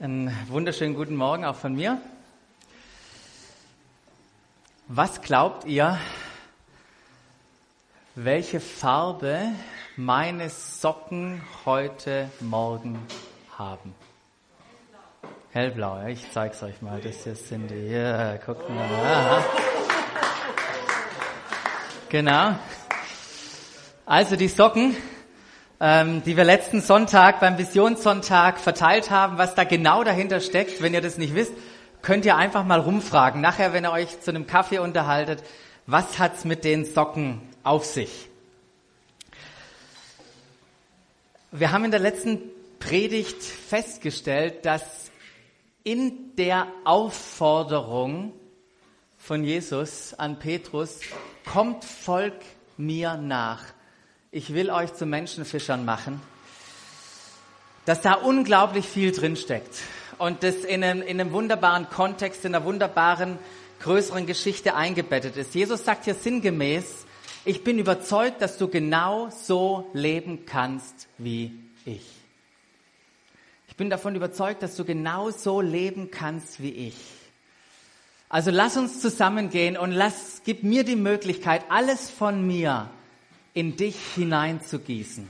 Einen wunderschönen guten Morgen auch von mir. Was glaubt ihr, welche Farbe meine Socken heute Morgen haben? Hellblau, ja? ich zeig's euch mal. Das hier sind die. Ja, guckt mal. Aha. Genau. Also die Socken ähm, die wir letzten Sonntag beim Visionssonntag verteilt haben, was da genau dahinter steckt. Wenn ihr das nicht wisst, könnt ihr einfach mal rumfragen. Nachher, wenn ihr euch zu einem Kaffee unterhaltet, was hat's mit den Socken auf sich? Wir haben in der letzten Predigt festgestellt, dass in der Aufforderung von Jesus an Petrus, kommt, folg mir nach ich will euch zu Menschenfischern machen, dass da unglaublich viel drinsteckt und das in einem, in einem wunderbaren Kontext, in einer wunderbaren größeren Geschichte eingebettet ist. Jesus sagt hier sinngemäß, ich bin überzeugt, dass du genau so leben kannst wie ich. Ich bin davon überzeugt, dass du genau so leben kannst wie ich. Also lass uns zusammengehen und lass, gib mir die Möglichkeit, alles von mir in dich hineinzugießen.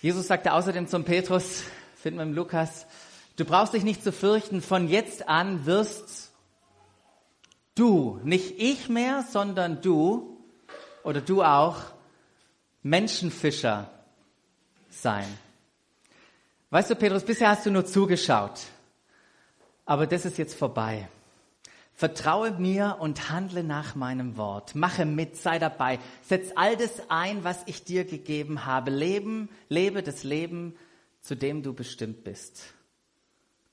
Jesus sagte außerdem zum Petrus, finden wir im Lukas, du brauchst dich nicht zu fürchten, von jetzt an wirst du, nicht ich mehr, sondern du oder du auch Menschenfischer sein. Weißt du, Petrus, bisher hast du nur zugeschaut, aber das ist jetzt vorbei. Vertraue mir und handle nach meinem Wort. Mache mit, sei dabei. Setz all das ein, was ich dir gegeben habe. Leben, lebe das Leben, zu dem du bestimmt bist.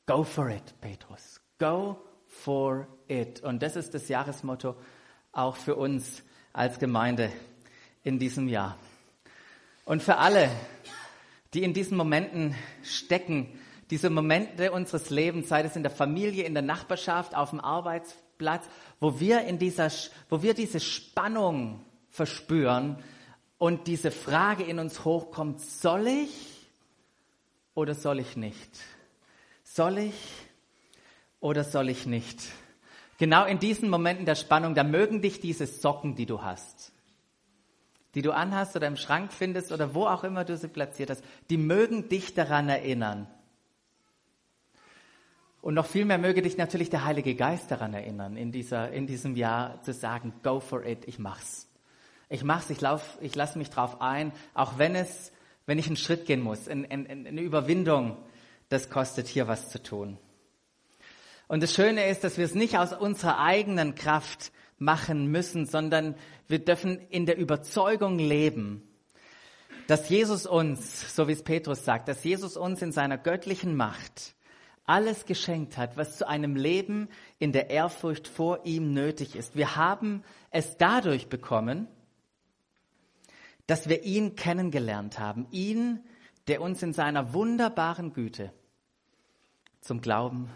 Go for it, Petrus. Go for it. Und das ist das Jahresmotto auch für uns als Gemeinde in diesem Jahr. Und für alle, die in diesen Momenten stecken, diese Momente unseres Lebens, sei es in der Familie, in der Nachbarschaft, auf dem Arbeitsplatz, wo wir in dieser, wo wir diese Spannung verspüren und diese Frage in uns hochkommt, soll ich oder soll ich nicht? Soll ich oder soll ich nicht? Genau in diesen Momenten der Spannung, da mögen dich diese Socken, die du hast, die du anhast oder im Schrank findest oder wo auch immer du sie platziert hast, die mögen dich daran erinnern, und noch viel mehr möge dich natürlich der Heilige Geist daran erinnern, in, dieser, in diesem Jahr zu sagen, go for it, ich mach's. Ich mach's, ich, lauf, ich lasse mich drauf ein, auch wenn es, wenn ich einen Schritt gehen muss, in, in, in eine Überwindung, das kostet hier was zu tun. Und das Schöne ist, dass wir es nicht aus unserer eigenen Kraft machen müssen, sondern wir dürfen in der Überzeugung leben, dass Jesus uns, so wie es Petrus sagt, dass Jesus uns in seiner göttlichen Macht alles geschenkt hat, was zu einem Leben in der Ehrfurcht vor ihm nötig ist. Wir haben es dadurch bekommen, dass wir ihn kennengelernt haben. Ihn, der uns in seiner wunderbaren Güte zum Glauben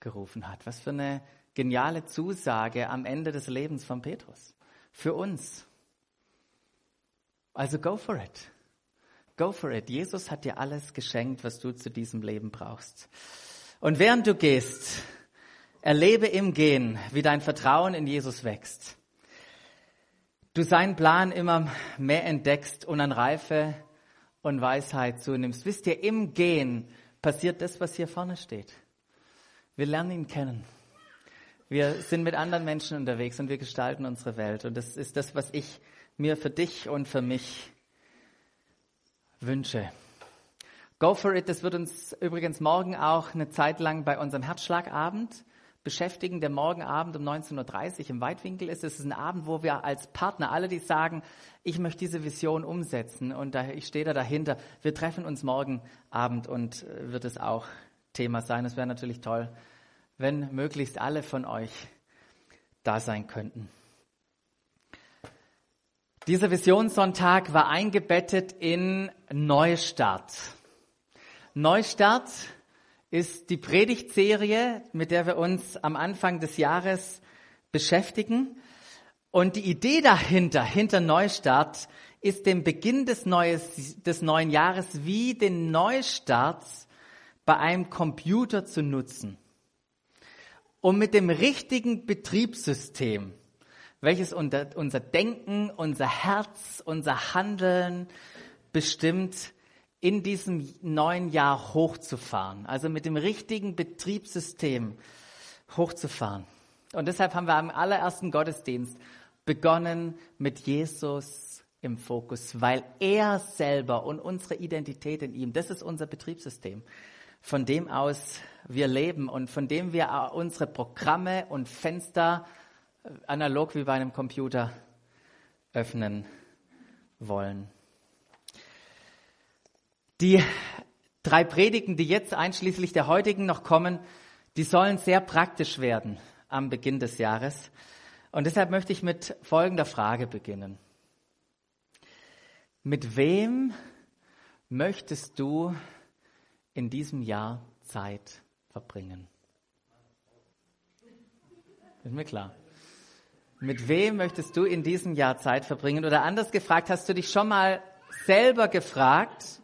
gerufen hat. Was für eine geniale Zusage am Ende des Lebens von Petrus. Für uns. Also go for it. Go for it. Jesus hat dir alles geschenkt, was du zu diesem Leben brauchst. Und während du gehst, erlebe im Gehen, wie dein Vertrauen in Jesus wächst. Du seinen Plan immer mehr entdeckst und an Reife und Weisheit zunimmst. Wisst ihr, im Gehen passiert das, was hier vorne steht. Wir lernen ihn kennen. Wir sind mit anderen Menschen unterwegs und wir gestalten unsere Welt. Und das ist das, was ich mir für dich und für mich Wünsche. Go for it, das wird uns übrigens morgen auch eine Zeit lang bei unserem Herzschlagabend beschäftigen. Der Morgenabend um 19.30 Uhr im Weitwinkel ist. Es ist ein Abend, wo wir als Partner, alle, die sagen, ich möchte diese Vision umsetzen und da, ich stehe da dahinter, wir treffen uns morgen Abend und äh, wird es auch Thema sein. Es wäre natürlich toll, wenn möglichst alle von euch da sein könnten. Dieser Visionssonntag war eingebettet in Neustart. Neustart ist die Predigtserie, mit der wir uns am Anfang des Jahres beschäftigen. Und die Idee dahinter, hinter Neustart, ist den Beginn des, Neues, des neuen Jahres wie den Neustart bei einem Computer zu nutzen. Um mit dem richtigen Betriebssystem, welches unser Denken, unser Herz, unser Handeln bestimmt, in diesem neuen Jahr hochzufahren. Also mit dem richtigen Betriebssystem hochzufahren. Und deshalb haben wir am allerersten Gottesdienst begonnen mit Jesus im Fokus, weil er selber und unsere Identität in ihm, das ist unser Betriebssystem, von dem aus wir leben und von dem wir unsere Programme und Fenster analog wie bei einem Computer öffnen wollen. Die drei Predigen, die jetzt einschließlich der heutigen noch kommen, die sollen sehr praktisch werden am Beginn des Jahres. Und deshalb möchte ich mit folgender Frage beginnen. Mit wem möchtest du in diesem Jahr Zeit verbringen? Ist mir klar. Mit wem möchtest du in diesem Jahr Zeit verbringen? Oder anders gefragt, hast du dich schon mal selber gefragt,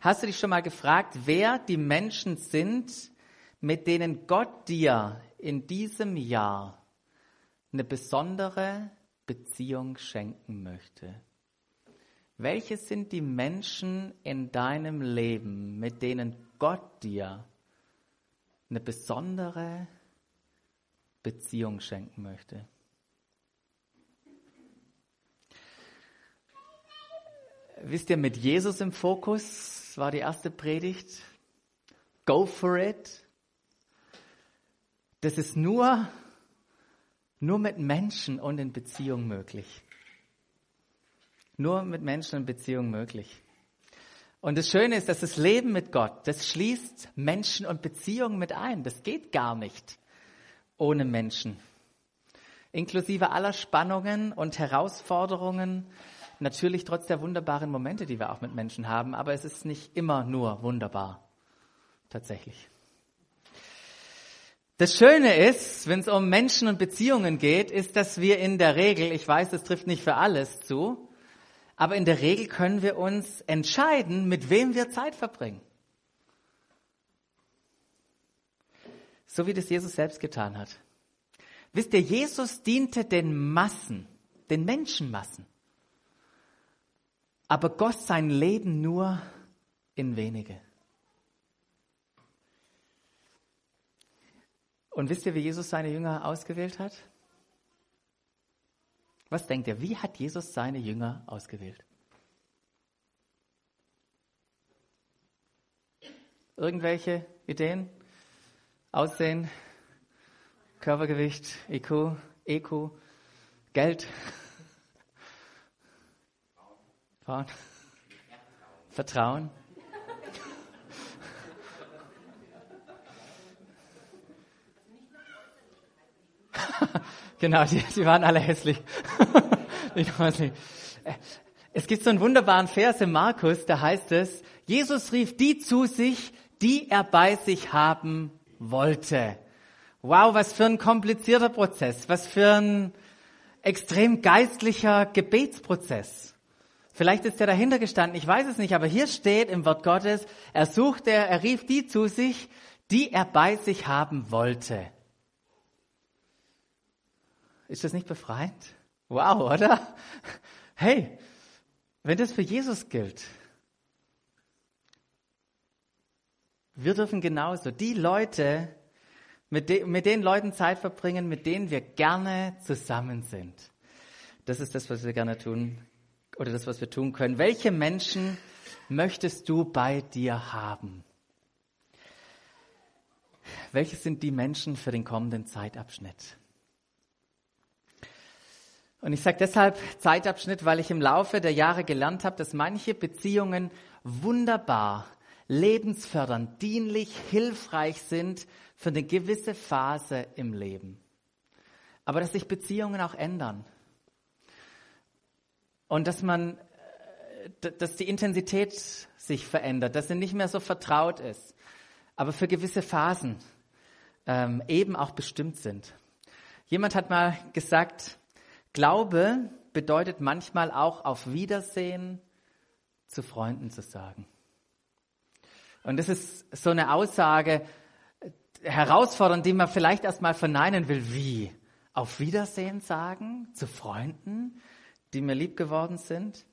hast du dich schon mal gefragt, wer die Menschen sind, mit denen Gott dir in diesem Jahr eine besondere Beziehung schenken möchte? Welche sind die Menschen in deinem Leben, mit denen Gott dir eine besondere Beziehung schenken möchte? Wisst ihr, mit Jesus im Fokus war die erste Predigt. Go for it. Das ist nur, nur mit Menschen und in Beziehung möglich. Nur mit Menschen in Beziehung möglich. Und das Schöne ist, dass das Leben mit Gott, das schließt Menschen und Beziehungen mit ein. Das geht gar nicht ohne Menschen. Inklusive aller Spannungen und Herausforderungen, natürlich trotz der wunderbaren Momente, die wir auch mit Menschen haben, aber es ist nicht immer nur wunderbar. Tatsächlich. Das Schöne ist, wenn es um Menschen und Beziehungen geht, ist, dass wir in der Regel, ich weiß, das trifft nicht für alles zu, aber in der Regel können wir uns entscheiden, mit wem wir Zeit verbringen. So wie das Jesus selbst getan hat. Wisst ihr, Jesus diente den Massen, den Menschenmassen, aber Gott sein Leben nur in wenige. Und wisst ihr, wie Jesus seine Jünger ausgewählt hat? Was denkt ihr, wie hat Jesus seine Jünger ausgewählt? Irgendwelche Ideen? Aussehen, Körpergewicht, IQ, EQ, Geld, Frauen, Vertrauen. genau, die, die waren alle hässlich. es gibt so einen wunderbaren Vers im Markus, da heißt es, Jesus rief die zu sich, die er bei sich haben wollte. Wow, was für ein komplizierter Prozess, was für ein extrem geistlicher Gebetsprozess. Vielleicht ist er dahinter gestanden, ich weiß es nicht, aber hier steht im Wort Gottes, er suchte, er rief die zu sich, die er bei sich haben wollte. Ist das nicht befreiend? Wow, oder? Hey, wenn das für Jesus gilt, wir dürfen genauso die Leute, mit, de, mit den Leuten Zeit verbringen, mit denen wir gerne zusammen sind. Das ist das, was wir gerne tun oder das, was wir tun können. Welche Menschen möchtest du bei dir haben? Welche sind die Menschen für den kommenden Zeitabschnitt? Und ich sage deshalb Zeitabschnitt, weil ich im Laufe der Jahre gelernt habe, dass manche Beziehungen wunderbar, lebensfördernd, dienlich, hilfreich sind für eine gewisse Phase im Leben. Aber dass sich Beziehungen auch ändern. Und dass man, äh, dass die Intensität sich verändert, dass sie nicht mehr so vertraut ist, aber für gewisse Phasen ähm, eben auch bestimmt sind. Jemand hat mal gesagt, Glaube bedeutet manchmal auch auf Wiedersehen zu Freunden zu sagen. Und das ist so eine Aussage, herausfordernd, die man vielleicht erstmal verneinen will. Wie? Auf Wiedersehen sagen zu Freunden, die mir lieb geworden sind?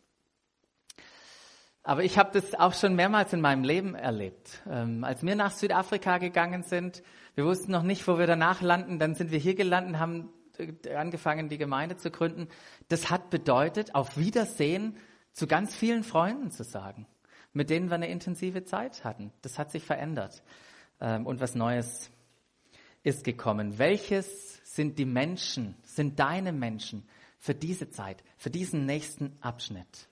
Aber ich habe das auch schon mehrmals in meinem Leben erlebt. Ähm, als wir nach Südafrika gegangen sind, wir wussten noch nicht, wo wir danach landen, dann sind wir hier gelandet, haben äh, angefangen, die Gemeinde zu gründen. Das hat bedeutet, auf Wiedersehen zu ganz vielen Freunden zu sagen, mit denen wir eine intensive Zeit hatten. Das hat sich verändert ähm, und was Neues ist gekommen. Welches sind die Menschen, sind deine Menschen für diese Zeit, für diesen nächsten Abschnitt?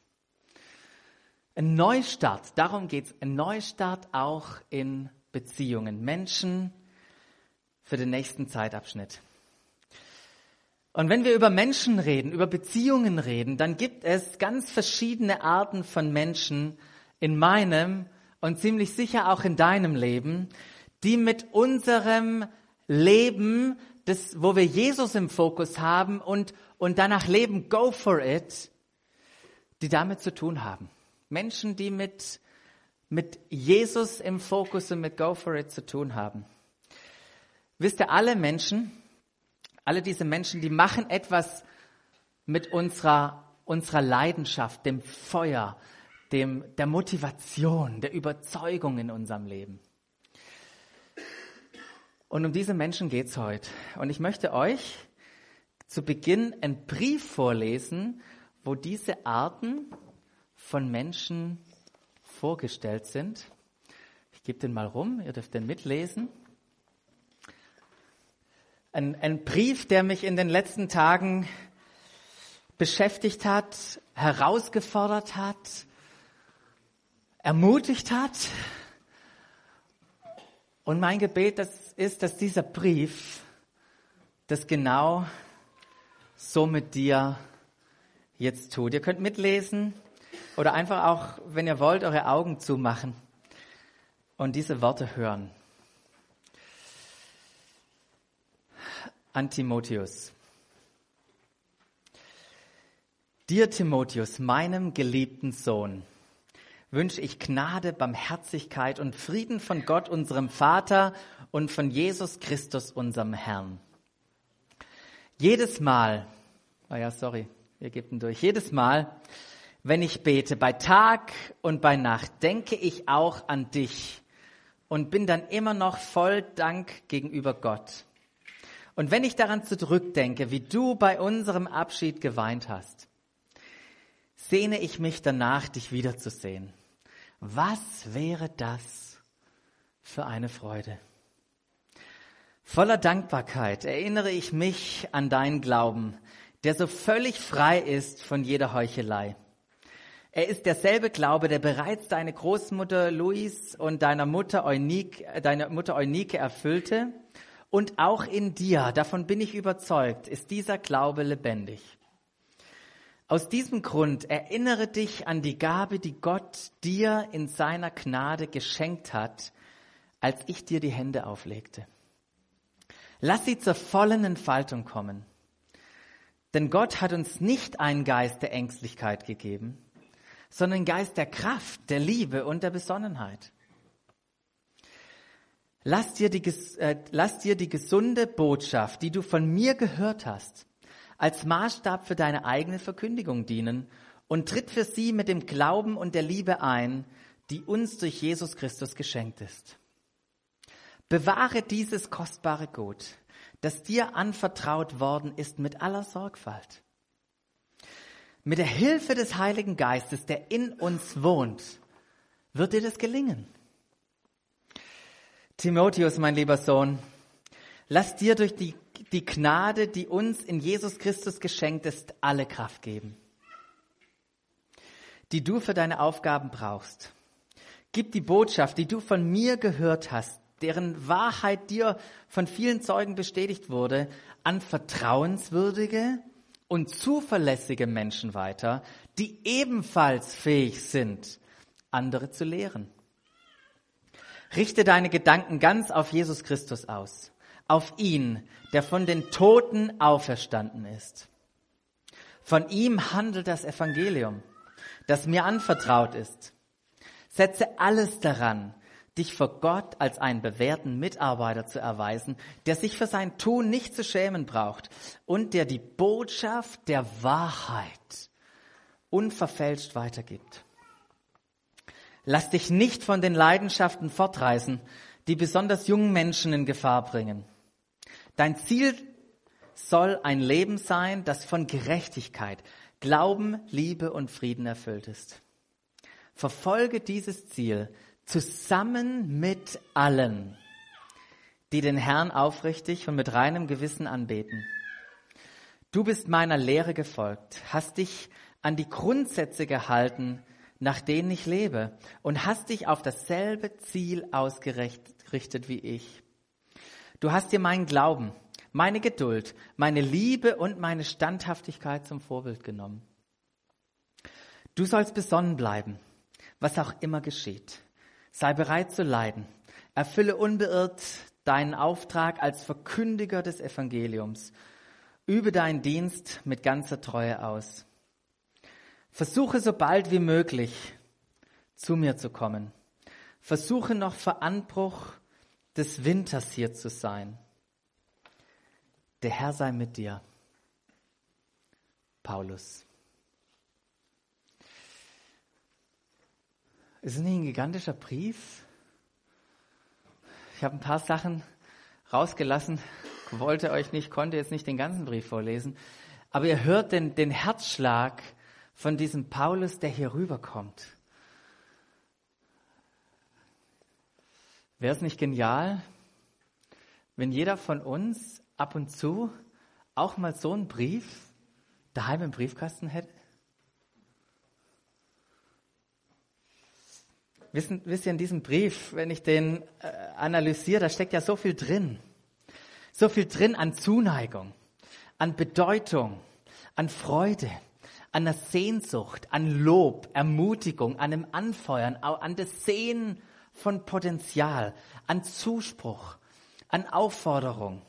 Ein Neustart, darum geht's. Ein Neustart auch in Beziehungen. Menschen für den nächsten Zeitabschnitt. Und wenn wir über Menschen reden, über Beziehungen reden, dann gibt es ganz verschiedene Arten von Menschen in meinem und ziemlich sicher auch in deinem Leben, die mit unserem Leben, das, wo wir Jesus im Fokus haben und, und danach leben, go for it, die damit zu tun haben. Menschen, die mit, mit Jesus im Fokus und mit Go for It zu tun haben. Wisst ihr, alle Menschen, alle diese Menschen, die machen etwas mit unserer, unserer Leidenschaft, dem Feuer, dem, der Motivation, der Überzeugung in unserem Leben. Und um diese Menschen geht's heute. Und ich möchte euch zu Beginn einen Brief vorlesen, wo diese Arten von Menschen vorgestellt sind. Ich gebe den mal rum, ihr dürft den mitlesen. Ein, ein Brief, der mich in den letzten Tagen beschäftigt hat, herausgefordert hat, ermutigt hat. Und mein Gebet das ist, dass dieser Brief das genau so mit dir jetzt tut. Ihr könnt mitlesen oder einfach auch, wenn ihr wollt, eure Augen zumachen und diese Worte hören. An Timotheus. Dir, Timotheus, meinem geliebten Sohn, wünsche ich Gnade, Barmherzigkeit und Frieden von Gott, unserem Vater und von Jesus Christus, unserem Herrn. Jedes Mal, oh ja, sorry, wir geben durch, jedes Mal, wenn ich bete, bei Tag und bei Nacht, denke ich auch an dich und bin dann immer noch voll Dank gegenüber Gott. Und wenn ich daran zurückdenke, wie du bei unserem Abschied geweint hast, sehne ich mich danach, dich wiederzusehen. Was wäre das für eine Freude? Voller Dankbarkeit erinnere ich mich an deinen Glauben, der so völlig frei ist von jeder Heuchelei. Er ist derselbe Glaube, der bereits deine Großmutter Louis und deiner Mutter Eunike, deine Mutter Eunike erfüllte. Und auch in dir, davon bin ich überzeugt, ist dieser Glaube lebendig. Aus diesem Grund erinnere dich an die Gabe, die Gott dir in seiner Gnade geschenkt hat, als ich dir die Hände auflegte. Lass sie zur vollen Entfaltung kommen. Denn Gott hat uns nicht einen Geist der Ängstlichkeit gegeben, sondern Geist der Kraft, der Liebe und der Besonnenheit. Lass dir, die, äh, lass dir die gesunde Botschaft, die du von mir gehört hast, als Maßstab für deine eigene Verkündigung dienen und tritt für sie mit dem Glauben und der Liebe ein, die uns durch Jesus Christus geschenkt ist. Bewahre dieses kostbare Gut, das dir anvertraut worden ist, mit aller Sorgfalt. Mit der Hilfe des Heiligen Geistes, der in uns wohnt, wird dir das gelingen. Timotheus, mein lieber Sohn, lass dir durch die, die Gnade, die uns in Jesus Christus geschenkt ist, alle Kraft geben, die du für deine Aufgaben brauchst. Gib die Botschaft, die du von mir gehört hast, deren Wahrheit dir von vielen Zeugen bestätigt wurde, an vertrauenswürdige und zuverlässige Menschen weiter, die ebenfalls fähig sind, andere zu lehren. Richte deine Gedanken ganz auf Jesus Christus aus, auf ihn, der von den Toten auferstanden ist. Von ihm handelt das Evangelium, das mir anvertraut ist. Setze alles daran, dich vor Gott als einen bewährten Mitarbeiter zu erweisen, der sich für sein Tun nicht zu schämen braucht und der die Botschaft der Wahrheit unverfälscht weitergibt. Lass dich nicht von den Leidenschaften fortreißen, die besonders jungen Menschen in Gefahr bringen. Dein Ziel soll ein Leben sein, das von Gerechtigkeit, Glauben, Liebe und Frieden erfüllt ist. Verfolge dieses Ziel zusammen mit allen, die den Herrn aufrichtig und mit reinem Gewissen anbeten. Du bist meiner Lehre gefolgt, hast dich an die Grundsätze gehalten, nach denen ich lebe, und hast dich auf dasselbe Ziel ausgerichtet wie ich. Du hast dir meinen Glauben, meine Geduld, meine Liebe und meine Standhaftigkeit zum Vorbild genommen. Du sollst besonnen bleiben, was auch immer geschieht. Sei bereit zu leiden. Erfülle unbeirrt deinen Auftrag als Verkündiger des Evangeliums. Übe deinen Dienst mit ganzer Treue aus. Versuche so bald wie möglich zu mir zu kommen. Versuche noch vor Anbruch des Winters hier zu sein. Der Herr sei mit dir. Paulus. Ist es nicht ein gigantischer Brief? Ich habe ein paar Sachen rausgelassen, wollte euch nicht, konnte jetzt nicht den ganzen Brief vorlesen, aber ihr hört den, den Herzschlag von diesem Paulus, der hier rüberkommt. Wäre es nicht genial, wenn jeder von uns ab und zu auch mal so einen Brief daheim im Briefkasten hätte? Wisst ihr, in diesem Brief, wenn ich den äh, analysiere, da steckt ja so viel drin. So viel drin an Zuneigung, an Bedeutung, an Freude, an der Sehnsucht, an Lob, Ermutigung, an einem Anfeuern, an das Sehen von Potenzial, an Zuspruch, an Aufforderung,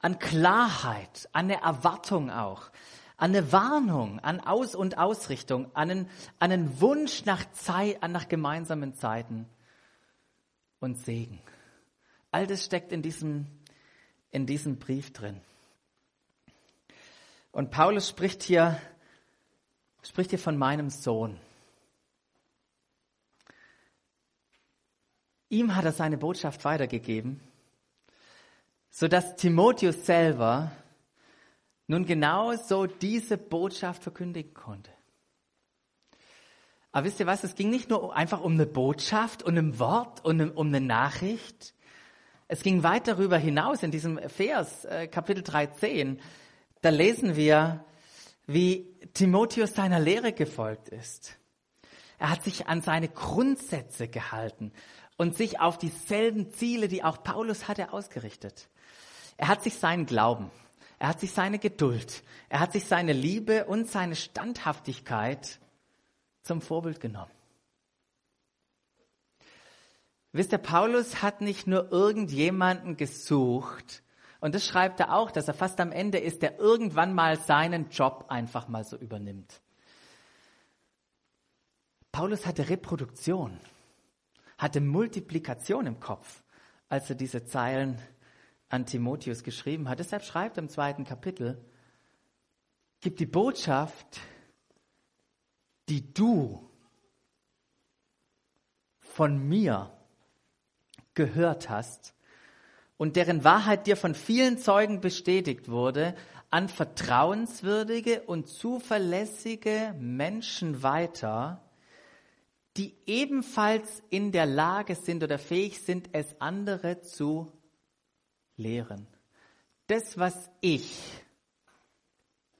an Klarheit, an eine Erwartung auch, an eine Warnung, an Aus- und Ausrichtung, an einen, an einen Wunsch nach Zeit, nach gemeinsamen Zeiten und Segen. All das steckt in diesem, in diesem Brief drin. Und Paulus spricht hier spricht hier von meinem Sohn. Ihm hat er seine Botschaft weitergegeben, sodass Timotheus selber nun genau so diese Botschaft verkündigen konnte. Aber wisst ihr was, es ging nicht nur einfach um eine Botschaft und ein Wort und um eine Nachricht. Es ging weit darüber hinaus in diesem Vers, äh, Kapitel 13. Da lesen wir, wie Timotheus seiner Lehre gefolgt ist. Er hat sich an seine Grundsätze gehalten und sich auf dieselben Ziele, die auch Paulus hatte, ausgerichtet. Er hat sich seinen Glauben, er hat sich seine Geduld, er hat sich seine Liebe und seine Standhaftigkeit zum Vorbild genommen. Wisst ihr, Paulus hat nicht nur irgendjemanden gesucht, und das schreibt er auch, dass er fast am Ende ist, der irgendwann mal seinen Job einfach mal so übernimmt. Paulus hatte Reproduktion, hatte Multiplikation im Kopf, als er diese Zeilen an Timotheus geschrieben hat. Deshalb schreibt im zweiten Kapitel, gib die Botschaft, die du von mir gehört hast, und deren Wahrheit dir von vielen Zeugen bestätigt wurde, an vertrauenswürdige und zuverlässige Menschen weiter, die ebenfalls in der Lage sind oder fähig sind, es andere zu lehren. Das, was ich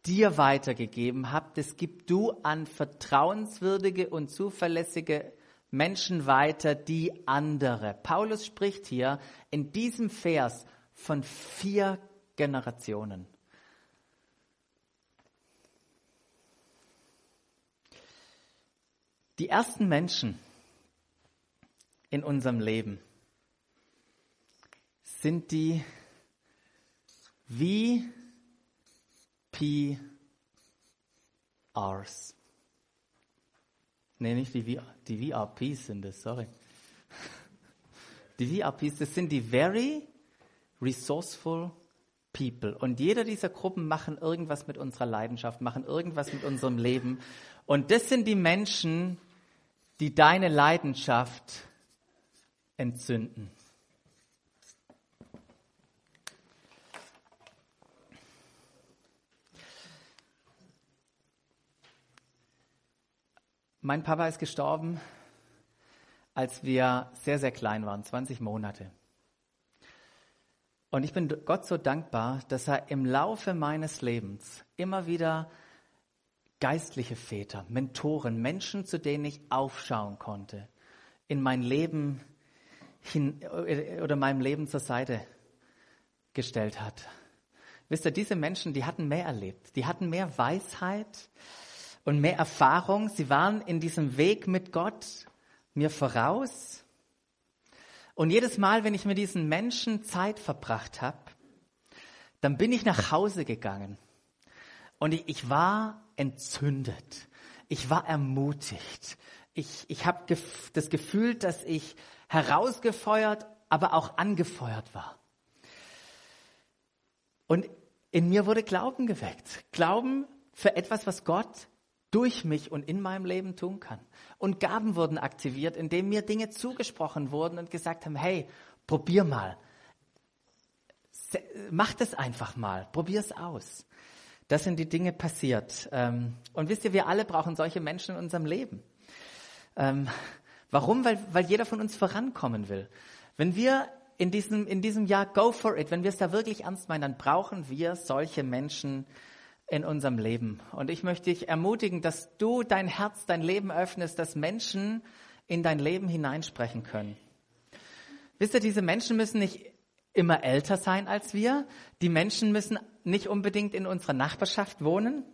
dir weitergegeben habe, das gib du an vertrauenswürdige und zuverlässige Menschen weiter, die andere. Paulus spricht hier in diesem Vers von vier Generationen. Die ersten Menschen in unserem Leben sind die VIP VRs. Nee, nicht die, VR, die VRPs sind es, sorry. Die VRPs, das sind die Very Resourceful People. Und jeder dieser Gruppen machen irgendwas mit unserer Leidenschaft, machen irgendwas mit unserem Leben. Und das sind die Menschen, die deine Leidenschaft entzünden. Mein Papa ist gestorben, als wir sehr, sehr klein waren, 20 Monate. Und ich bin Gott so dankbar, dass er im Laufe meines Lebens immer wieder geistliche Väter, Mentoren, Menschen, zu denen ich aufschauen konnte, in mein Leben hin, oder meinem Leben zur Seite gestellt hat. Wisst ihr, diese Menschen, die hatten mehr erlebt, die hatten mehr Weisheit und mehr Erfahrung. Sie waren in diesem Weg mit Gott mir voraus. Und jedes Mal, wenn ich mit diesen Menschen Zeit verbracht habe, dann bin ich nach Hause gegangen und ich, ich war entzündet. Ich war ermutigt. Ich, ich habe gef das Gefühl, dass ich herausgefeuert, aber auch angefeuert war. Und in mir wurde Glauben geweckt. Glauben für etwas, was Gott durch mich und in meinem Leben tun kann. Und Gaben wurden aktiviert, indem mir Dinge zugesprochen wurden und gesagt haben, hey, probier mal. Mach das einfach mal. Probier es aus. Das sind die Dinge passiert. Ähm, und wisst ihr, wir alle brauchen solche Menschen in unserem Leben. Ähm, warum? Weil, weil jeder von uns vorankommen will. Wenn wir in diesem, in diesem Jahr go for it, wenn wir es da wirklich ernst meinen, dann brauchen wir solche Menschen, in unserem Leben. Und ich möchte dich ermutigen, dass du dein Herz, dein Leben öffnest, dass Menschen in dein Leben hineinsprechen können. Wisst ihr, diese Menschen müssen nicht immer älter sein als wir. Die Menschen müssen nicht unbedingt in unserer Nachbarschaft wohnen.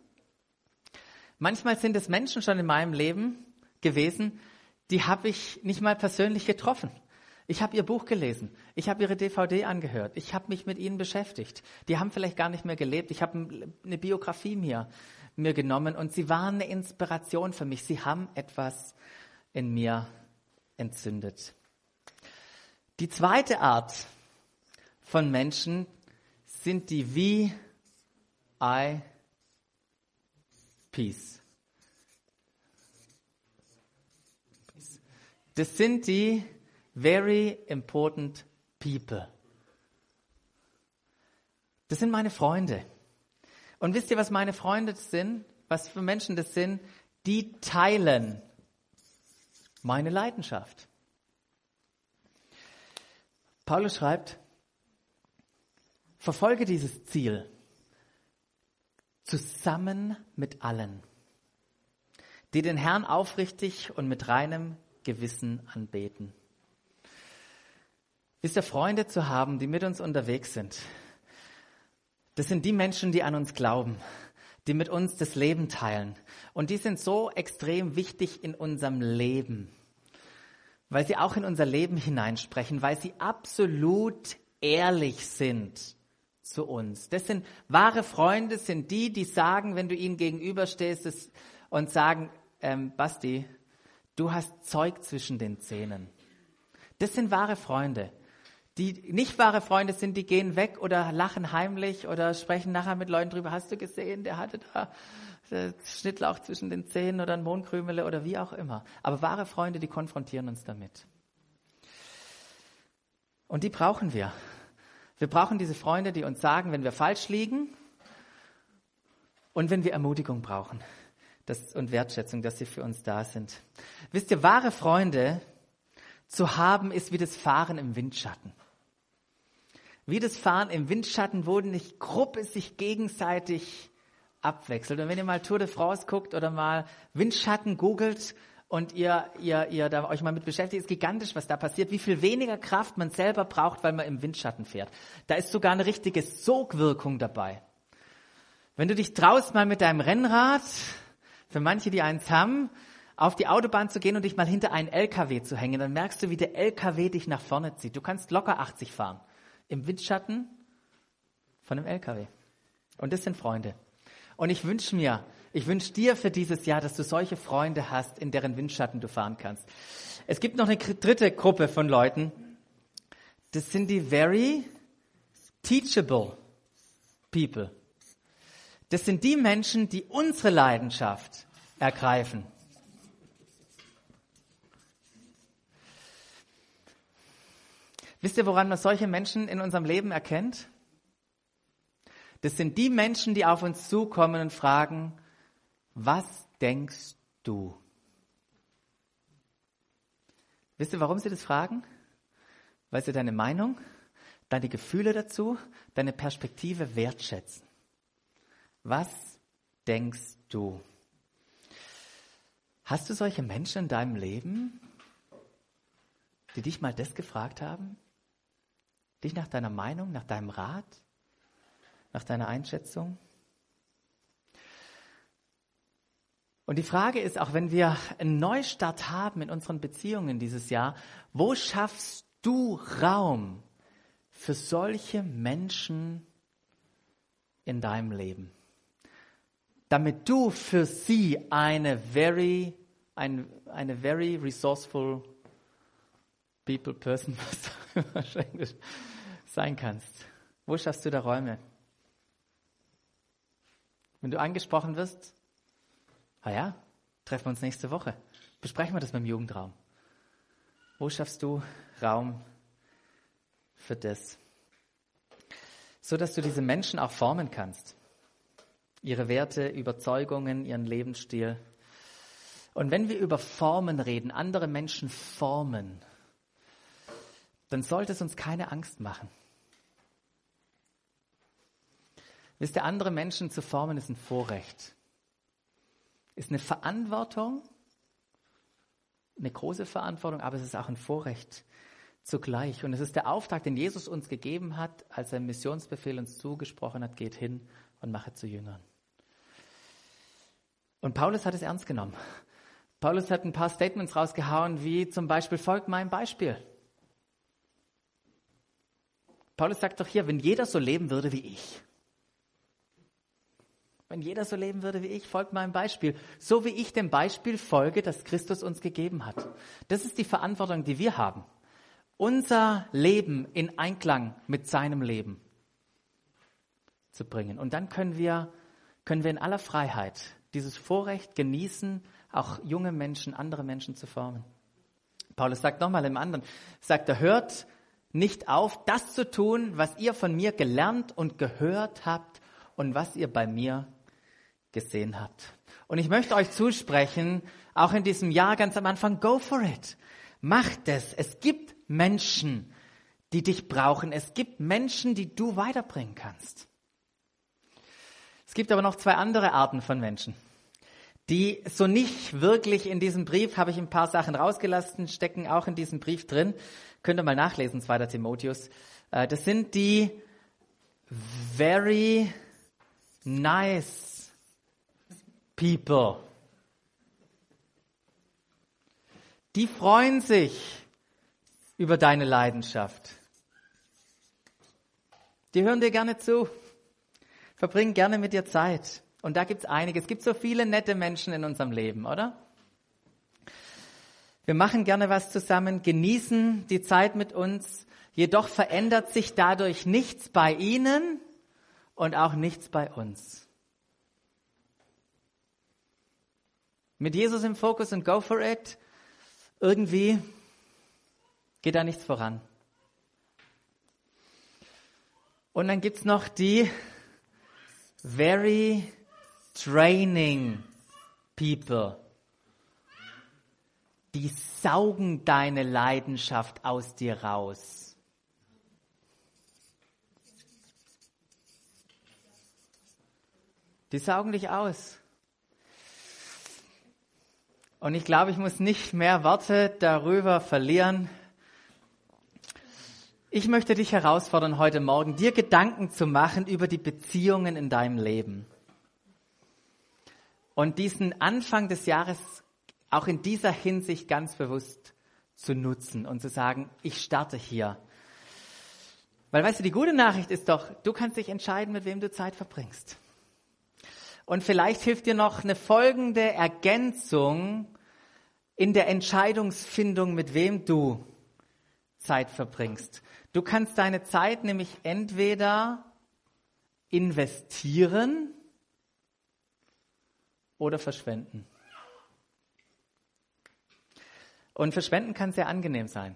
Manchmal sind es Menschen schon in meinem Leben gewesen, die habe ich nicht mal persönlich getroffen. Ich habe ihr Buch gelesen. Ich habe ihre DVD angehört. Ich habe mich mit ihnen beschäftigt. Die haben vielleicht gar nicht mehr gelebt. Ich habe eine Biografie mir, mir genommen und sie waren eine Inspiration für mich. Sie haben etwas in mir entzündet. Die zweite Art von Menschen sind die Peace. Das sind die, very important people. Das sind meine Freunde. Und wisst ihr, was meine Freunde sind? Was für Menschen das sind? Die teilen meine Leidenschaft. Paulus schreibt, verfolge dieses Ziel zusammen mit allen, die den Herrn aufrichtig und mit reinem Gewissen anbeten. Wisst ihr, Freunde zu haben, die mit uns unterwegs sind, das sind die Menschen, die an uns glauben, die mit uns das Leben teilen. Und die sind so extrem wichtig in unserem Leben, weil sie auch in unser Leben hineinsprechen, weil sie absolut ehrlich sind zu uns. Das sind wahre Freunde, sind die, die sagen, wenn du ihnen gegenüberstehst und sagen, ähm, Basti, du hast Zeug zwischen den Zähnen. Das sind wahre Freunde. Die nicht wahre Freunde sind, die gehen weg oder lachen heimlich oder sprechen nachher mit Leuten drüber. Hast du gesehen, der hatte da Schnittlauch zwischen den Zähnen oder ein Mondkrümele oder wie auch immer. Aber wahre Freunde, die konfrontieren uns damit. Und die brauchen wir. Wir brauchen diese Freunde, die uns sagen, wenn wir falsch liegen und wenn wir Ermutigung brauchen das, und Wertschätzung, dass sie für uns da sind. Wisst ihr, wahre Freunde zu haben, ist wie das Fahren im Windschatten. Wie das Fahren im Windschatten, wo nicht Gruppe sich gegenseitig abwechselt. Und wenn ihr mal Tour de France guckt oder mal Windschatten googelt und ihr, ihr, ihr da euch mal mit beschäftigt, ist gigantisch, was da passiert, wie viel weniger Kraft man selber braucht, weil man im Windschatten fährt. Da ist sogar eine richtige Sogwirkung dabei. Wenn du dich traust, mal mit deinem Rennrad, für manche, die eins haben, auf die Autobahn zu gehen und dich mal hinter einen LKW zu hängen, dann merkst du, wie der LKW dich nach vorne zieht. Du kannst locker 80 fahren im Windschatten von einem LKW. Und das sind Freunde. Und ich wünsche mir, Ich wünsche dir für dieses Jahr, dass du solche Freunde hast, in deren Windschatten du fahren kannst. Es gibt noch eine dritte Gruppe von Leuten. Das sind die very teachable people. Das sind die Menschen, die unsere Leidenschaft ergreifen. Wisst ihr, woran man solche Menschen in unserem Leben erkennt? Das sind die Menschen, die auf uns zukommen und fragen, was denkst du? Wisst ihr, warum sie das fragen? Weil sie deine Meinung, deine Gefühle dazu, deine Perspektive wertschätzen. Was denkst du? Hast du solche Menschen in deinem Leben, die dich mal das gefragt haben? Dich nach deiner Meinung, nach deinem Rat, nach deiner Einschätzung? Und die Frage ist, auch wenn wir einen Neustart haben in unseren Beziehungen dieses Jahr, wo schaffst du Raum für solche Menschen in deinem Leben? Damit du für sie eine very, eine, eine very resourceful people person sein kannst. Wo schaffst du da Räume? Wenn du angesprochen wirst, ah ja, treffen wir uns nächste Woche. Besprechen wir das beim Jugendraum. Wo schaffst du Raum für das? So dass du diese Menschen auch formen kannst. Ihre Werte, Überzeugungen, ihren Lebensstil. Und wenn wir über Formen reden, andere Menschen formen, dann sollte es uns keine Angst machen. Wisst ihr, andere Menschen zu formen ist ein Vorrecht. Ist eine Verantwortung, eine große Verantwortung, aber es ist auch ein Vorrecht zugleich. Und es ist der Auftrag, den Jesus uns gegeben hat, als er im Missionsbefehl uns zugesprochen hat, geht hin und mache zu Jüngern. Und Paulus hat es ernst genommen. Paulus hat ein paar Statements rausgehauen, wie zum Beispiel, folgt meinem Beispiel. Paulus sagt doch hier, wenn jeder so leben würde wie ich, wenn jeder so leben würde wie ich, folgt meinem Beispiel. So wie ich dem Beispiel folge, das Christus uns gegeben hat. Das ist die Verantwortung, die wir haben. Unser Leben in Einklang mit seinem Leben zu bringen. Und dann können wir, können wir in aller Freiheit dieses Vorrecht genießen, auch junge Menschen, andere Menschen zu formen. Paulus sagt nochmal im anderen, sagt er, hört nicht auf, das zu tun, was ihr von mir gelernt und gehört habt und was ihr bei mir gesehen habt. Und ich möchte euch zusprechen, auch in diesem Jahr ganz am Anfang, go for it. Macht es. Es gibt Menschen, die dich brauchen. Es gibt Menschen, die du weiterbringen kannst. Es gibt aber noch zwei andere Arten von Menschen, die so nicht wirklich in diesem Brief, habe ich ein paar Sachen rausgelassen, stecken auch in diesem Brief drin. Könnt ihr mal nachlesen, 2. Timotheus. Äh, das sind die very nice people. Die freuen sich über deine Leidenschaft. Die hören dir gerne zu, verbringen gerne mit dir Zeit. Und da gibt es einige. Es gibt so viele nette Menschen in unserem Leben, oder? Wir machen gerne was zusammen, genießen die Zeit mit uns, jedoch verändert sich dadurch nichts bei ihnen und auch nichts bei uns. Mit Jesus im Fokus und go for it. Irgendwie geht da nichts voran. Und dann gibt's noch die very training people. Die saugen deine Leidenschaft aus dir raus. Die saugen dich aus. Und ich glaube, ich muss nicht mehr Worte darüber verlieren. Ich möchte dich herausfordern, heute Morgen dir Gedanken zu machen über die Beziehungen in deinem Leben. Und diesen Anfang des Jahres auch in dieser Hinsicht ganz bewusst zu nutzen und zu sagen, ich starte hier. Weil weißt du, die gute Nachricht ist doch, du kannst dich entscheiden, mit wem du Zeit verbringst. Und vielleicht hilft dir noch eine folgende Ergänzung in der Entscheidungsfindung, mit wem du Zeit verbringst. Du kannst deine Zeit nämlich entweder investieren oder verschwenden. Und verschwenden kann sehr angenehm sein.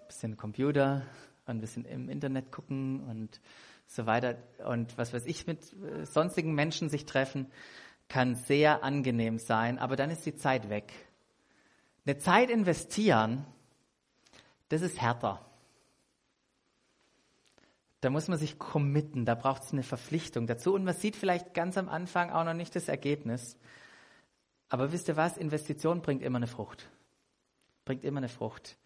Ein bisschen Computer, ein bisschen im Internet gucken und so weiter und was weiß ich mit äh, sonstigen Menschen sich treffen, kann sehr angenehm sein, aber dann ist die Zeit weg. Eine Zeit investieren, das ist härter. Da muss man sich committen, da braucht es eine Verpflichtung dazu und man sieht vielleicht ganz am Anfang auch noch nicht das Ergebnis. Aber wisst ihr was? Investition bringt immer eine Frucht. Bringt immer eine Frucht.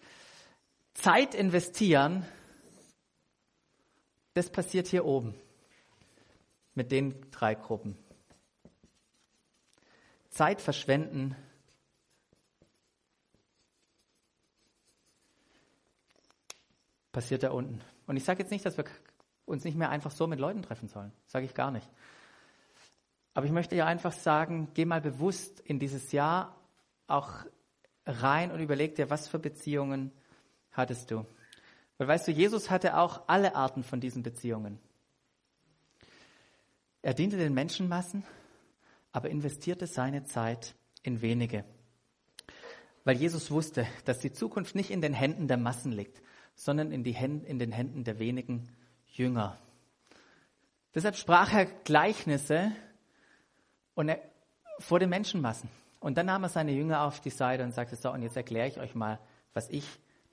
Zeit investieren, das passiert hier oben mit den drei Gruppen. Zeit verschwenden, passiert da unten. Und ich sage jetzt nicht, dass wir uns nicht mehr einfach so mit Leuten treffen sollen. Sage ich gar nicht. Aber ich möchte ja einfach sagen, geh mal bewusst in dieses Jahr auch rein und überleg dir, was für Beziehungen hattest du. Weil weißt du, Jesus hatte auch alle Arten von diesen Beziehungen. Er diente den Menschenmassen, aber investierte seine Zeit in wenige. Weil Jesus wusste, dass die Zukunft nicht in den Händen der Massen liegt, sondern in, Händen, in den Händen der wenigen Jünger. Deshalb sprach er Gleichnisse und er, vor den Menschenmassen. Und dann nahm er seine Jünger auf die Seite und sagte, so, und jetzt erkläre ich euch mal, was ich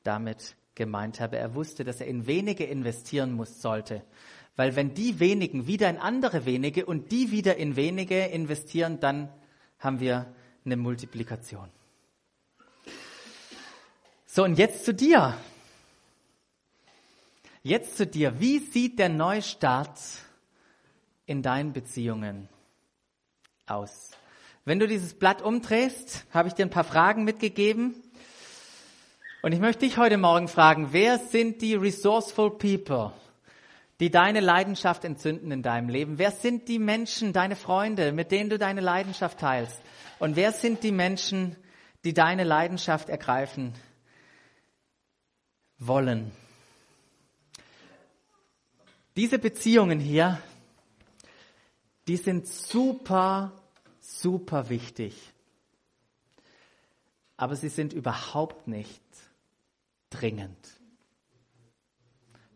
damit gemeint habe. Er wusste, dass er in wenige investieren muss, sollte. Weil wenn die wenigen wieder in andere wenige und die wieder in wenige investieren, dann haben wir eine Multiplikation. So, und jetzt zu dir. Jetzt zu dir. Wie sieht der Neustart in deinen Beziehungen aus? Wenn du dieses Blatt umdrehst, habe ich dir ein paar Fragen mitgegeben. Und ich möchte dich heute Morgen fragen, wer sind die resourceful people, die deine Leidenschaft entzünden in deinem Leben? Wer sind die Menschen, deine Freunde, mit denen du deine Leidenschaft teilst? Und wer sind die Menschen, die deine Leidenschaft ergreifen wollen? Diese Beziehungen hier, die sind super, super wichtig. Aber sie sind überhaupt nicht dringend.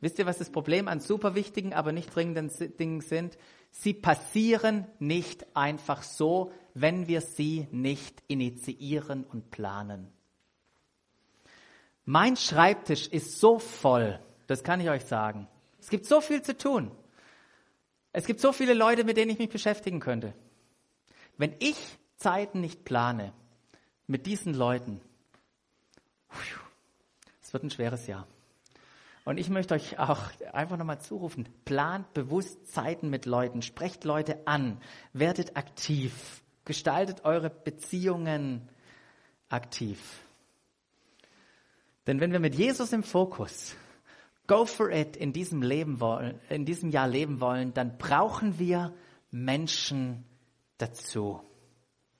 Wisst ihr, was das Problem an super wichtigen, aber nicht dringenden Dingen sind? Sie passieren nicht einfach so, wenn wir sie nicht initiieren und planen. Mein Schreibtisch ist so voll, das kann ich euch sagen. Es gibt so viel zu tun. Es gibt so viele Leute, mit denen ich mich beschäftigen könnte. Wenn ich Zeiten nicht plane mit diesen Leuten, es wird ein schweres Jahr. Und ich möchte euch auch einfach nochmal zurufen, plant bewusst Zeiten mit Leuten, sprecht Leute an, werdet aktiv, gestaltet eure Beziehungen aktiv. Denn wenn wir mit Jesus im Fokus Go for it in diesem Leben wollen, in diesem Jahr leben wollen, dann brauchen wir Menschen dazu.